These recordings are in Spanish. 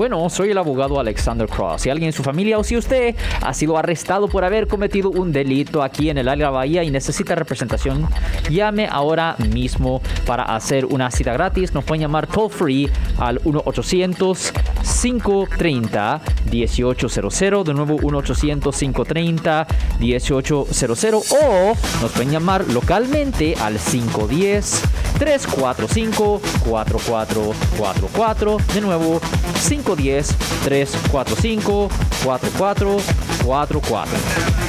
Bueno, soy el abogado Alexander Cross. Si alguien en su familia o si usted ha sido arrestado por haber cometido un delito aquí en el área Bahía y necesita representación, llame ahora mismo para hacer una cita gratis. Nos pueden llamar toll free al 1-800-530-1800. De nuevo, 1-800-530-1800. O nos pueden llamar localmente al 510-345-4444. De nuevo, 510-345-4444.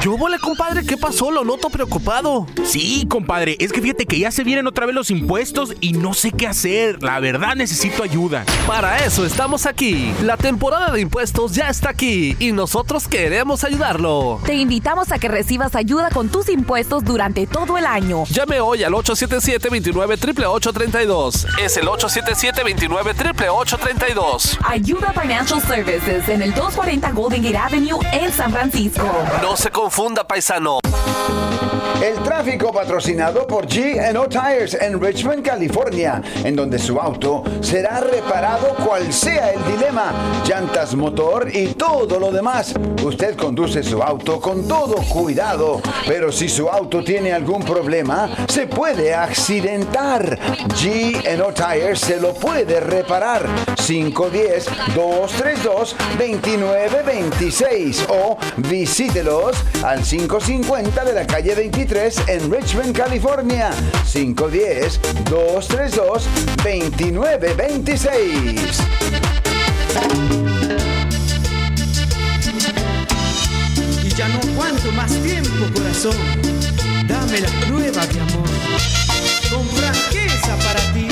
Yo vole, compadre, ¿qué pasó? Lo noto preocupado. Sí, compadre, es que fíjate que ya se vienen otra vez los impuestos y no sé qué hacer. La verdad necesito ayuda. Para eso estamos aquí. La temporada de impuestos ya está aquí y nosotros queremos ayudarlo. Te invitamos a que recibas ayuda con tus impuestos durante todo el año. Llame hoy al 877-29 Es el 877-29 Ayuda Financial Services en el 240 Golden Gate Avenue en San Francisco. No se confunda, paisano. El tráfico patrocinado por G&O Tires en Richmond, California, en donde su auto será reparado cual sea el dilema, llantas, motor y todo lo demás. Usted conduce su auto con todo cuidado, pero si su auto tiene algún problema, se puede accidentar. G&O Tires se lo puede reparar. 510-232-2926 o visítelo al 550 de la calle 23 en Richmond, California. 510-232-2926. Y ya no aguanto más tiempo, corazón. Dame la prueba de amor. Con franqueza para ti.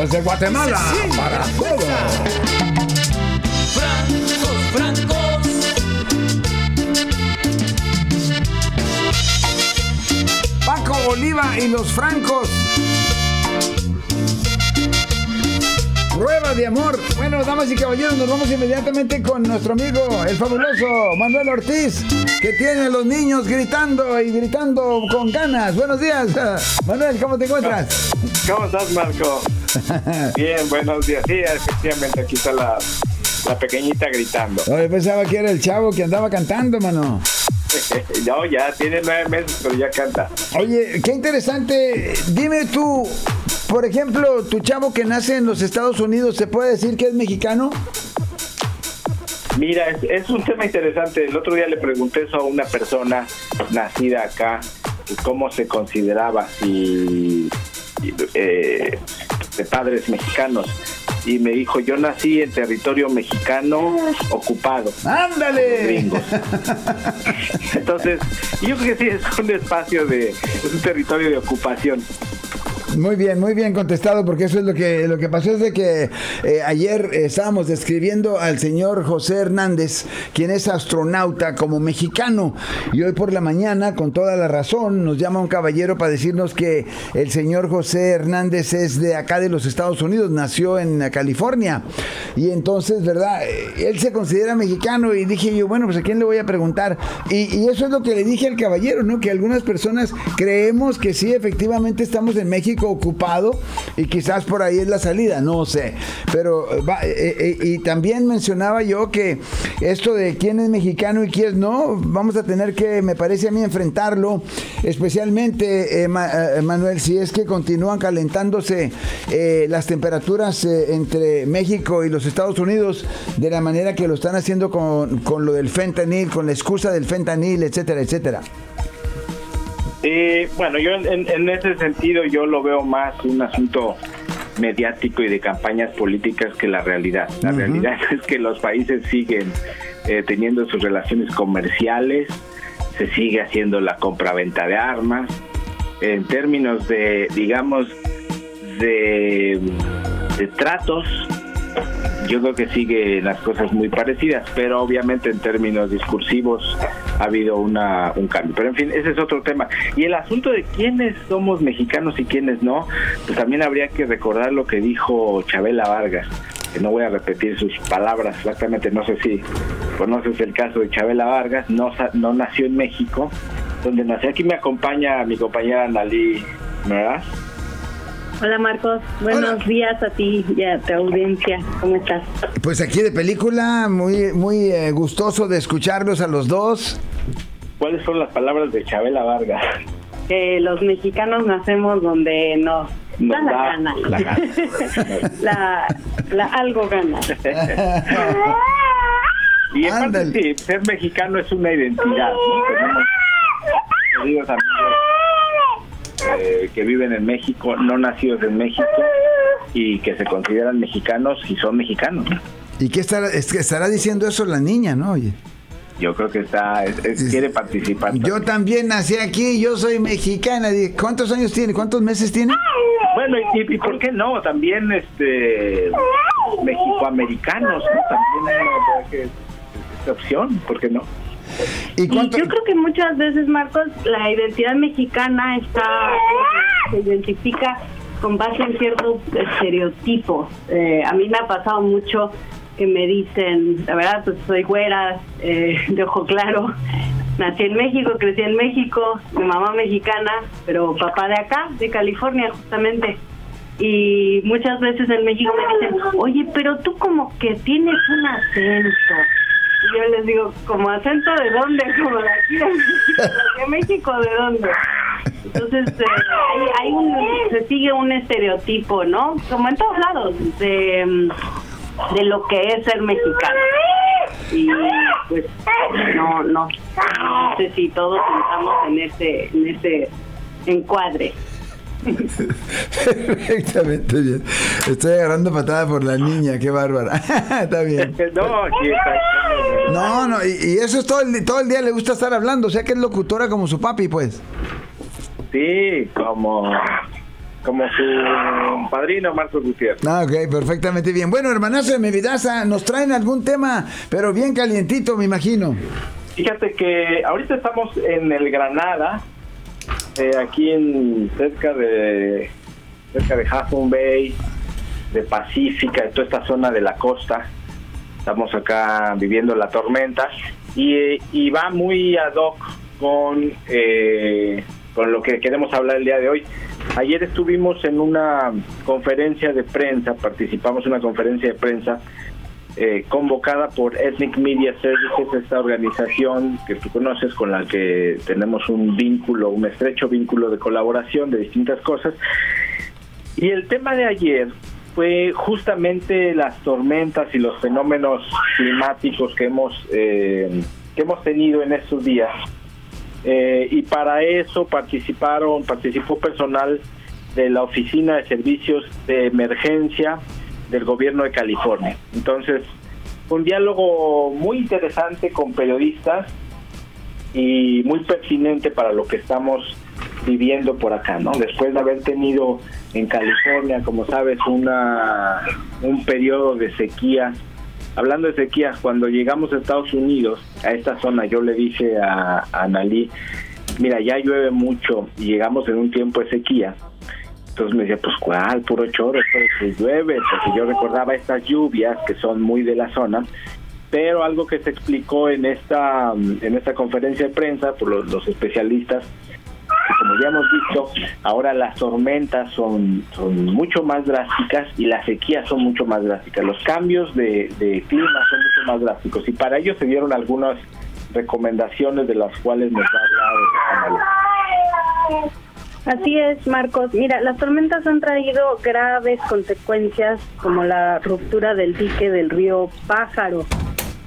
Desde Guatemala para todo. Francos, francos. Paco Oliva y los francos. Prueba de amor. Bueno, damas y caballeros, nos vamos inmediatamente con nuestro amigo, el fabuloso Manuel Ortiz, que tiene a los niños gritando y gritando con ganas. Buenos días, Manuel, ¿cómo te encuentras? ¿Cómo estás, Marco? Bien, buenos días. Sí, efectivamente, aquí está la, la pequeña gritando. yo pensaba que era el chavo que andaba cantando, mano. no, ya tiene nueve meses, pero ya canta. Oye, qué interesante. Dime tú, por ejemplo, tu chavo que nace en los Estados Unidos, ¿se puede decir que es mexicano? Mira, es, un tema interesante. El otro día le pregunté eso a una persona nacida acá, cómo se consideraba si eh, de padres mexicanos y me dijo, yo nací en territorio mexicano ocupado. ¡Ándale! Entonces, yo creo que sí es un espacio de, es un territorio de ocupación. Muy bien, muy bien contestado, porque eso es lo que, lo que pasó es de que eh, ayer estábamos describiendo al señor José Hernández, quien es astronauta como mexicano, y hoy por la mañana, con toda la razón, nos llama un caballero para decirnos que el señor José Hernández es de acá de los Estados Unidos, nació en California, y entonces, ¿verdad? Eh, él se considera mexicano, y dije yo, bueno, pues a quién le voy a preguntar, y, y eso es lo que le dije al caballero, ¿no? Que algunas personas creemos que sí, efectivamente estamos en México, ocupado y quizás por ahí es la salida, no sé. Pero eh, va, eh, eh, y también mencionaba yo que esto de quién es mexicano y quién no, vamos a tener que, me parece a mí, enfrentarlo, especialmente, Ma- Manuel, si es que continúan calentándose las temperaturas entre México y los Estados Unidos de la manera que lo están haciendo con, con lo del fentanil, con la excusa del fentanil, etcétera, etcétera. Eh, bueno, yo en, en ese sentido yo lo veo más un asunto mediático y de campañas políticas que la realidad. La realidad es que los países siguen eh, teniendo sus relaciones comerciales, se sigue haciendo la compraventa de armas. En términos de, digamos, de, de tratos, yo creo que sigue las cosas muy parecidas, pero obviamente en términos discursivos ha habido una, un cambio. Pero en fin, ese es otro tema. Y el asunto de quiénes somos mexicanos y quiénes no, pues también habría que recordar lo que dijo Chabela Vargas, que no voy a repetir sus palabras exactamente, no sé si conoces el caso de Chabela Vargas, no, sa- no nació en México, donde nació. Aquí me acompaña mi compañera Analí, ¿verdad? Hola Marcos, buenos Hola. días a ti y a tu audiencia. ¿Cómo estás? Pues aquí de película, muy, muy eh, gustoso de escucharlos a los dos. ¿Cuáles son las palabras de Chabela Vargas? Que los mexicanos nacemos donde nos Nos da la da gana. la gana. la, la algo gana. Y aparte, Ándale. sí, ser mexicano es una identidad. ¿no? Tenemos queridos amigos eh, que viven en México, no nacidos en México y que se consideran mexicanos y son mexicanos. ¿no? ¿Y qué estará, es que estará diciendo eso la niña, no? Oye. Yo creo que está es- es- quiere participar. Yo también nací aquí, yo soy mexicana. ¿Cuántos años tiene? ¿Cuántos meses tiene? Bueno, y, y por qué no? También este mexicoamericanos, ¿no? También hay esta opción, ¿por qué no? ¿Y Y yo creo que muchas veces, Marcos, la identidad mexicana está se identifica con base en ciertos estereotipos. Eh, a mí me ha pasado mucho que me dicen, la verdad, pues soy güera, eh, de ojo claro, nací en México, crecí en México, mi mamá mexicana, pero papá de acá, de California, justamente. Y muchas veces en México me dicen, oye, pero tú como que tienes un acento. Y yo les digo, ¿como acento de dónde? Como de aquí de México, ¿de dónde? Entonces, eh, hay, hay un, se sigue un estereotipo, ¿no? Como en todos lados, de, de lo que es ser mexicano. Y pues no, no, no sé si todos estamos en ese, en ese encuadre. Perfectamente bien. Estoy agarrando patada por la niña, qué bárbara. Está bien. No, no, y, y eso es todo el, todo el día le gusta estar hablando, o sea que es locutora como su papi, pues. Sí, como, como su padrino Marcos Gutiérrez. Ah, ok, perfectamente bien. Bueno, hermanazo de mi vidaza, nos traen algún tema, pero bien calientito, me imagino. Fíjate que ahorita estamos en el Granada, eh, aquí en cerca de cerca de Bay, de Pacífica, de toda esta zona de la costa. Estamos acá viviendo la tormenta y, y va muy ad hoc con eh, con lo que queremos hablar el día de hoy. Ayer estuvimos en una conferencia de prensa, participamos en una conferencia de prensa eh, convocada por Ethnic Media Services, esta organización que tú conoces con la que tenemos un vínculo, un estrecho vínculo de colaboración de distintas cosas. Y el tema de ayer fue justamente las tormentas y los fenómenos climáticos que hemos eh, que hemos tenido en estos días. Eh, y para eso participaron, participó personal de la Oficina de Servicios de Emergencia del Gobierno de California. Entonces, un diálogo muy interesante con periodistas y muy pertinente para lo que estamos viviendo por acá, ¿no? Después de haber tenido en California, como sabes, una un periodo de sequía. Hablando de sequías, cuando llegamos a Estados Unidos, a esta zona, yo le dije a, a Analí, mira, ya llueve mucho y llegamos en un tiempo de sequía. Entonces me decía, pues cuál, puro choro, de que llueve, porque yo recordaba estas lluvias que son muy de la zona, pero algo que se explicó en esta en esta conferencia de prensa por los, especialistas como ya hemos visto, ahora las tormentas son, son mucho más drásticas y las sequías son mucho más drásticas. Los cambios de, de clima son mucho más drásticos y para ello se dieron algunas recomendaciones de las cuales nos va a hablar. Así es, Marcos. Mira, las tormentas han traído graves consecuencias como la ruptura del dique del río Pájaro.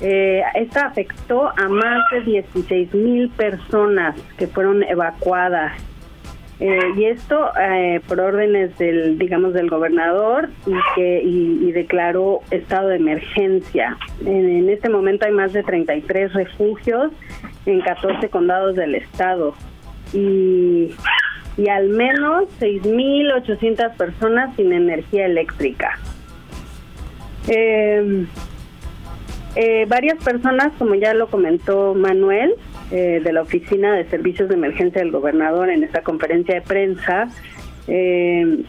Eh, esta afectó a más de 16 mil personas que fueron evacuadas. Eh, y esto eh, por órdenes del, digamos, del gobernador y que y, declaró estado de emergencia. En, en este momento hay más de 33 refugios en 14 condados del estado y, y al menos 6.800 personas sin energía eléctrica. Eh, eh, varias personas, como ya lo comentó Manuel, eh, de la Oficina de Servicios de Emergencia del Gobernador en esta conferencia de prensa, eh,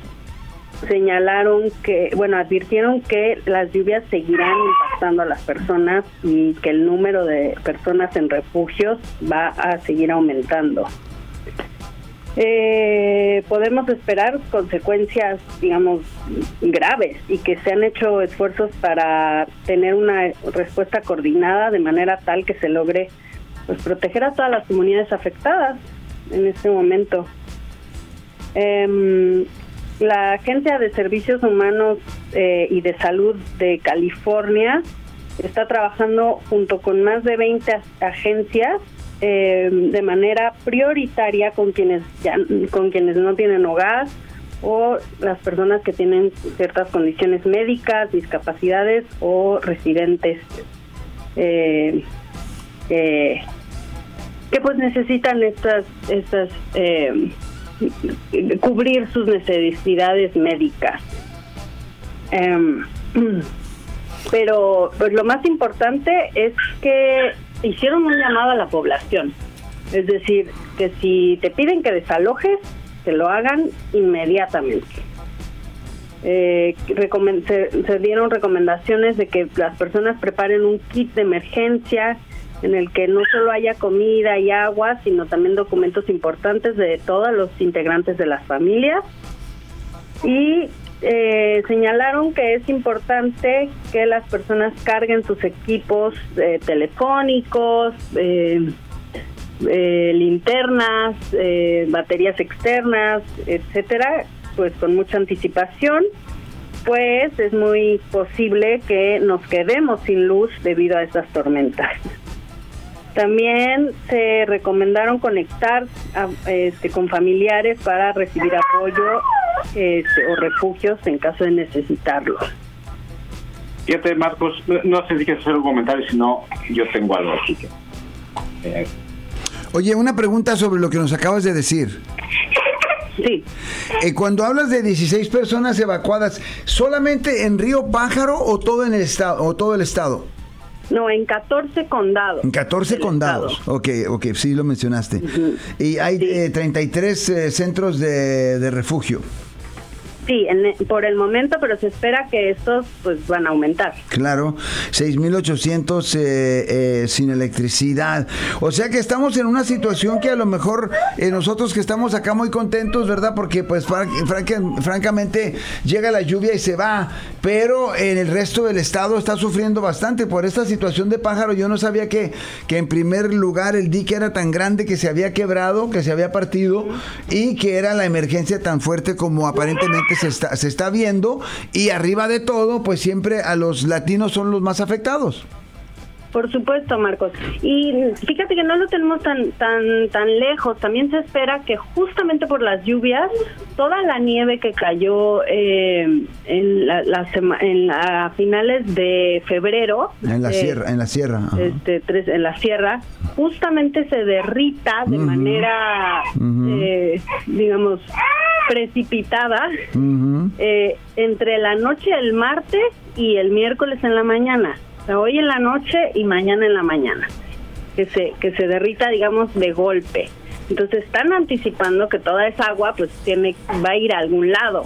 señalaron que, bueno, advirtieron que las lluvias seguirán impactando a las personas y que el número de personas en refugios va a seguir aumentando. Eh, podemos esperar consecuencias, digamos, graves y que se han hecho esfuerzos para tener una respuesta coordinada de manera tal que se logre pues, proteger a todas las comunidades afectadas en este momento. Em, la Agencia de Servicios Humanos eh, y de Salud de California está trabajando junto con más de 20 agencias eh, de manera prioritaria con quienes ya, con quienes no tienen hogar o las personas que tienen ciertas condiciones médicas, discapacidades o residentes eh, eh, que pues necesitan estas estas eh, cubrir sus necesidades médicas. Em, pero pues lo más importante es que hicieron un llamado a la población. Es decir, que si te piden que desalojes, que lo hagan inmediatamente. Eh, se, se dieron recomendaciones de que las personas preparen un kit de emergencia en el que no solo haya comida y agua, sino también documentos importantes de todos los integrantes de las familias. Y eh, señalaron que es importante que las personas carguen sus equipos eh, telefónicos, eh, eh, linternas, baterías externas, etcétera, pues con mucha anticipación, pues es muy posible que nos quedemos sin luz debido a estas tormentas. También se recomendaron conectar este, con familiares para recibir apoyo este, o refugios en caso de necesitarlo. Fíjate, Marcos, no, no sé si quieres hacer un comentario, si no, yo tengo algo aquí. que- eh, Oye, una pregunta sobre lo que nos acabas de decir. Sí. Eh, cuando hablas de 16 personas evacuadas, ¿solamente en Río Pájaro o todo en el estado o todo el estado? No, en 14 condados. En 14 del condados. estado. Ok, ok, sí lo mencionaste. Y hay eh, 33 eh, centros de, de refugio. Sí, en- por el momento, pero se espera que estos pues van a aumentar. Claro, 6.800 eh, eh, sin electricidad. O sea que estamos en una situación que a lo mejor eh, nosotros que estamos acá muy contentos, ¿verdad? Porque pues fran- franca- francamente llega la lluvia y se va, pero en el resto del estado está sufriendo bastante por esta situación de pájaro. Yo no sabía que, que en primer lugar el dique era tan grande que se había quebrado, que se había partido y que era la emergencia tan fuerte como aparentemente se está, se está viendo. Y arriba de todo, pues siempre a los latinos son los más afectados. Por supuesto, Marcos. Y fíjate que no lo tenemos tan tan tan lejos. También se espera que justamente por las lluvias, toda la nieve que cayó eh, en la, la sema- en la- a finales de febrero En la eh, sierra, en la sierra. este, tres, en la sierra, justamente se derrita de manera, eh, digamos, precipitada eh, entre la noche del martes y el miércoles en la mañana. Hoy en la noche y mañana en la mañana. Que se, que se derrita, digamos, de golpe. Entonces están anticipando que toda esa agua pues tiene va a ir a algún lado.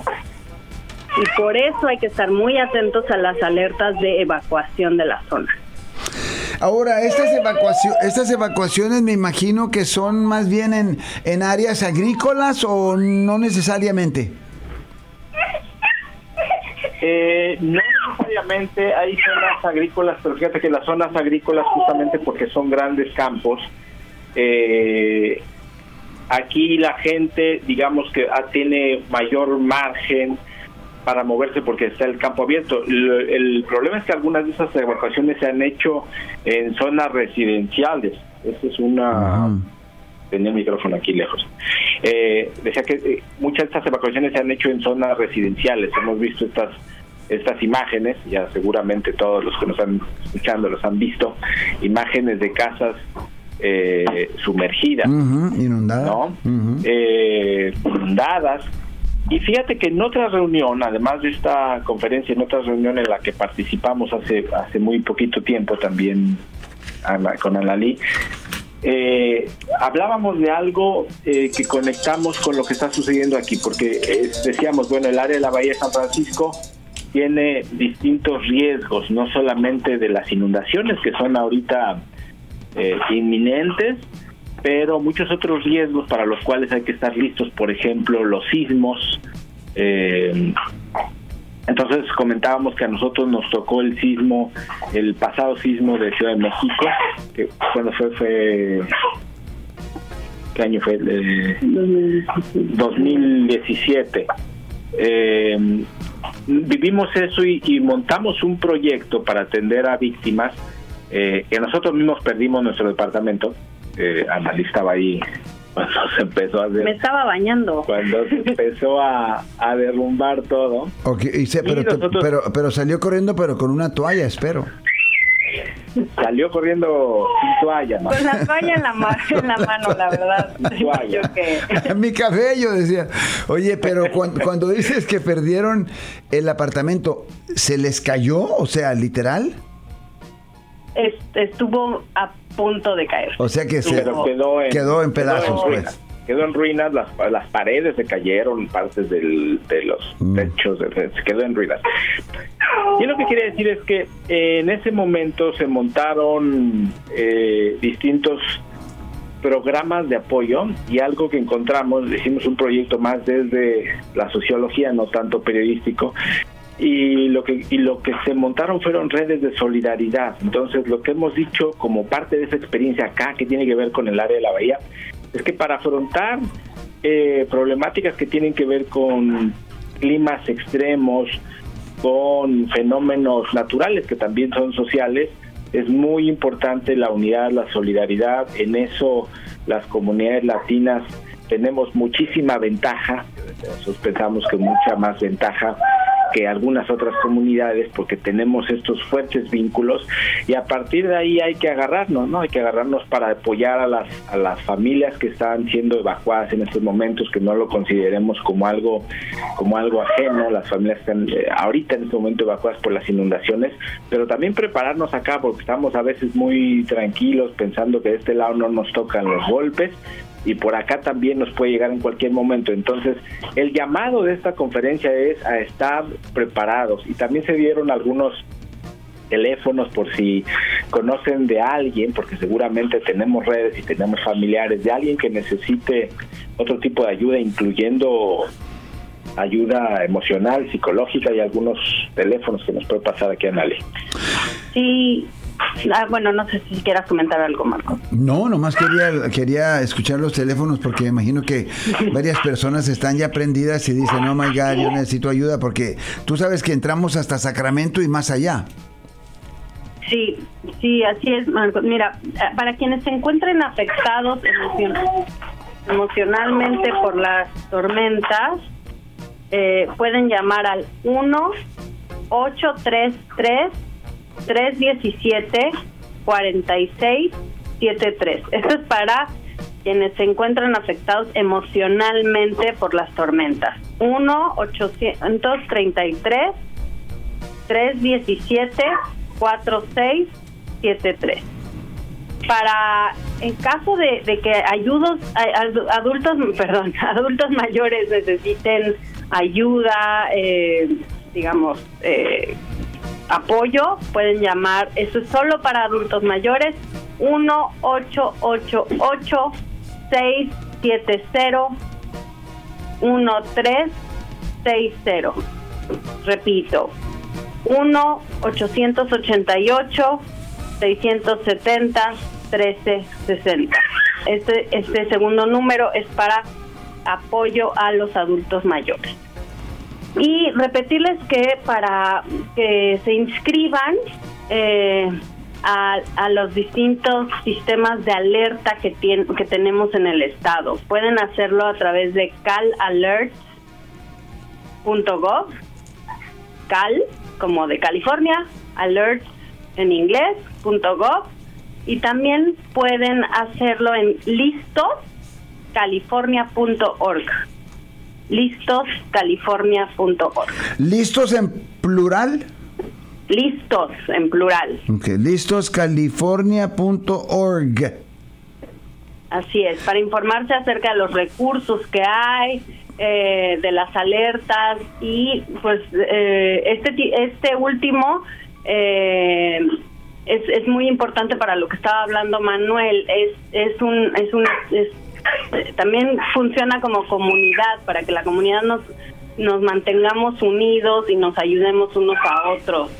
Y por eso hay que estar muy atentos a las alertas de evacuación de la zona. Ahora, estas, evacuacio- estas evacuaciones me imagino que son más bien en, en áreas agrícolas o no necesariamente. Eh, no necesariamente hay zonas agrícolas, pero fíjate que las zonas agrícolas, justamente porque son grandes campos, eh, aquí la gente, digamos que ah, tiene mayor margen para moverse porque está el campo abierto. El, el problema es que algunas de esas evacuaciones se han hecho en zonas residenciales. Esa es una... Tenía el micrófono aquí lejos. Eh, decía que eh, muchas de estas evacuaciones se han hecho en zonas residenciales. Hemos visto estas estas imágenes, ya seguramente todos los que nos están escuchando los han visto, imágenes de casas eh, sumergidas. Ujú, inundada. ¿no? Eh, inundadas. Y fíjate que en otra reunión, además de esta conferencia, en otra reunión en la que participamos hace hace muy poquito tiempo también con Analí, eh, hablábamos de algo eh, que conectamos con lo que está sucediendo aquí, porque eh, decíamos, bueno, el área de la Bahía de San Francisco tiene distintos riesgos, no solamente de las inundaciones que son ahorita eh, inminentes, pero muchos otros riesgos para los cuales hay que estar listos, por ejemplo, los sismos. eh, entonces comentábamos que a nosotros nos tocó el sismo, el pasado sismo de Ciudad de México, que cuando fue, fue ¿qué año fue? Eh, 2017. Eh, vivimos eso y, y montamos un proyecto para atender a víctimas eh, que nosotros mismos perdimos nuestro departamento. Eh, Analí estaba ahí cuando se empezó a hacer Me estaba bañando. cuando se empezó a, a derrumbar todo. Ok, y se- Y pero, nosotros- pero, pero salió corriendo, pero con una toalla, espero. Salió corriendo sin toalla, ¿no? Con la toalla en la, ma- en la mano, la verdad. Yo que... Mi cabello, decía. Oye, pero cuan- cuando, dices que perdieron el apartamento, ¿se les cayó? O sea, literal. es- estuvo a punto de caer. O sea que se quedó en, quedó en pedazos, pues. Quedó en ruinas, las, las paredes se cayeron, partes del, de los Mm. techos, se quedó en ruinas. Y lo que quiere decir es que eh, en ese momento se montaron eh, distintos programas de apoyo y algo que encontramos, hicimos un proyecto más desde la sociología, no tanto periodístico, y lo que y lo que se montaron fueron redes de solidaridad. Entonces, lo que hemos dicho como parte de esa experiencia acá, que tiene que ver con el área de la bahía, es que para afrontar eh, problemáticas que tienen que ver con climas extremos, con fenómenos naturales que también son sociales, es muy importante la unidad, la solidaridad. En eso las comunidades latinas tenemos muchísima ventaja, nosotros pensamos que mucha más ventaja que algunas otras comunidades porque tenemos estos fuertes vínculos y a partir de ahí hay que agarrarnos, ¿no? Hay que agarrarnos para apoyar a las a las familias que están siendo evacuadas en estos momentos, que no lo consideremos como algo como algo ajeno, las familias están eh, ahorita en este momento evacuadas por las inundaciones, pero también prepararnos acá porque estamos a veces muy tranquilos pensando que de este lado no nos tocan los golpes y por acá también nos puede llegar en cualquier momento. Entonces, el llamado de esta conferencia es a estar preparados y también se dieron algunos teléfonos por si conocen de alguien, porque seguramente tenemos redes y tenemos familiares de alguien que necesite otro tipo de ayuda, incluyendo ayuda emocional, psicológica y algunos teléfonos que nos puede pasar aquí a Nali. Sí, ah, bueno, no sé si quieras comentar algo, Marco. No, nomás quería, quería escuchar los teléfonos porque me imagino que varias personas están ya prendidas y dicen, oh my God, yo necesito ayuda porque tú sabes que entramos hasta Sacramento y más allá. Sí, sí, así es, Marcos. Mira, eh, para quienes se encuentren afectados emocion- emocionalmente por las tormentas, eh, pueden llamar al 1-833-317-4673. Esto es para quienes se encuentran afectados emocionalmente por las tormentas. 1-833 317-4673. Para, en caso de, de que ayudos, adultos, perdón, adultos mayores necesiten ayuda, eh, digamos, eh, apoyo, pueden llamar, eso es solo para adultos mayores, 1-888-670-1360. Repito, 1-888-670-1360. Este, este segundo número es para apoyo a los adultos mayores. Y repetirles que para que se inscriban eh, a, a los distintos sistemas de alerta que, tien- que tenemos en el estado, pueden hacerlo a través de calalert.gov, cal como de California, alert en inglés, punto .gov, y también pueden hacerlo en listoscalifornia.org. Listoscalifornia.org. ¿Listos en plural? Listos en plural. Ok, listoscalifornia.org. Así es, para informarse acerca de los recursos que hay, eh, de las alertas y pues eh, este este último eh, es, es muy importante para lo que estaba hablando Manuel. Es es un es un es- también funciona como comunidad para que la comunidad nos nos mantengamos unidos y nos ayudemos unos a otros.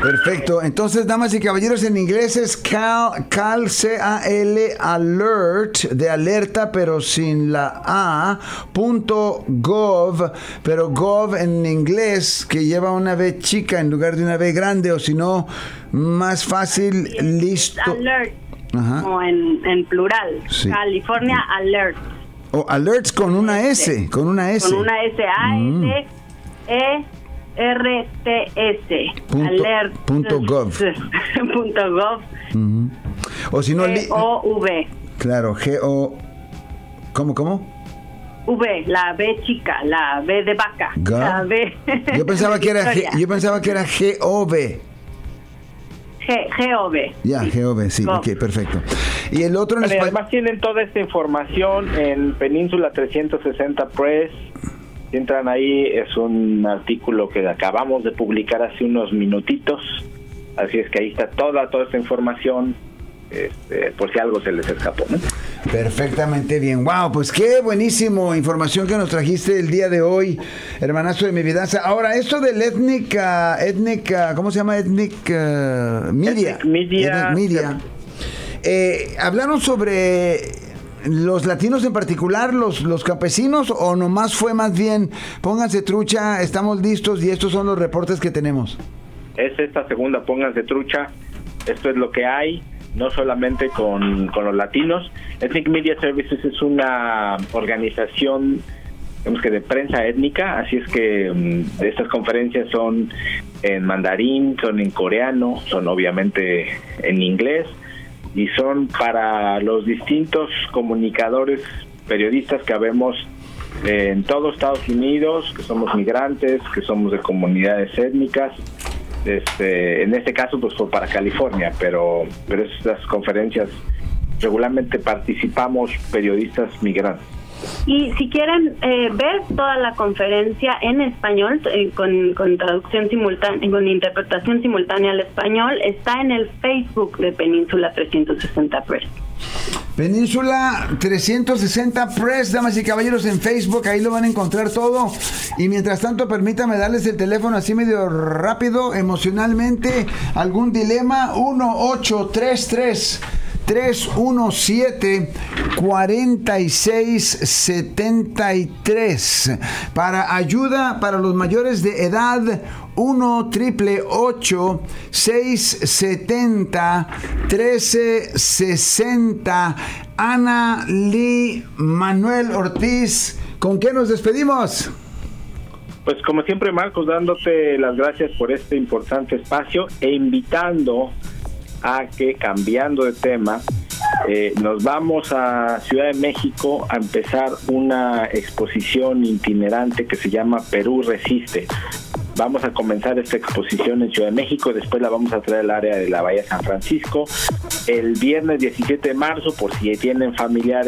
Perfecto. Entonces, damas y caballeros, en inglés es cal, cal C-A-L, alert, de alerta, pero sin la A, punto gov, pero gov en inglés, que lleva una B chica en lugar de una B grande, o si no, más fácil, listo. Alert, Ajá. como en, en plural. Sí. California Alert. O alerts con una S, con una S. Con una S A Mm. S E R T S. Punto- Alert. punto gov. punto gov. O si no, li- O V. claro, G-O... ¿Cómo, cómo? V, la B chica, la B de vaca. Ga- La B. Yo pensaba que era G, yo pensaba que era. G, G O V. Ya, GOV, sí, Gov. ok, perfecto. Y el otro en además tienen toda esta información en Península 360 Press. Si entran ahí, es un artículo que acabamos de publicar hace unos minutitos. Así es que ahí está toda, toda esta información, este, por si algo se les escapó. ¿no? Perfectamente bien. Wow, pues qué buenísimo información que nos trajiste el día de hoy, hermanazo de mi vida. Ahora, esto del ethnic, ethnic, ah, ¿cómo se llama? Ethnic ah, media. Ethnic media. Ethnic media. Eh, ¿Hablaron sobre los latinos en particular, los, los campesinos, o nomás fue más bien, pónganse trucha, estamos listos y estos son los reportes que tenemos? Es esta segunda, pónganse trucha. Esto es lo que hay, no solamente con, con los latinos. Ethnic Media Services es una organización digamos que de prensa étnica, así es que mm, estas conferencias son en mandarín, son en coreano, son obviamente en inglés y son para los distintos comunicadores, periodistas que habemos en todo Estados Unidos, que somos migrantes, que somos de comunidades étnicas. Este, en este caso, pues fue para California, pero, pero estas conferencias regularmente participamos periodistas migrantes. Y si quieren eh, ver toda la conferencia en español, eh, con, con traducción simultánea, con interpretación simultánea al español, está en el Facebook de Península 360 Press. Península 360 Press, damas y caballeros, en Facebook, ahí lo van a encontrar todo. Y mientras tanto, permítame darles el teléfono así medio rápido, emocionalmente, algún dilema, 1833. 317-4673. Para ayuda para los mayores de edad, 1 triple 670 1360. Ana Lee Manuel Ortiz, ¿con qué nos despedimos? Pues como siempre, Marcos, dándote las gracias por este importante espacio e invitando a que, cambiando de tema, eh, nos vamos a Ciudad de México a empezar una exposición itinerante que se llama Perú Resiste. Vamos a comenzar esta exposición en Ciudad de México, después la vamos a traer al área de la Bahía San Francisco. El viernes 17 de marzo, por si tienen familiares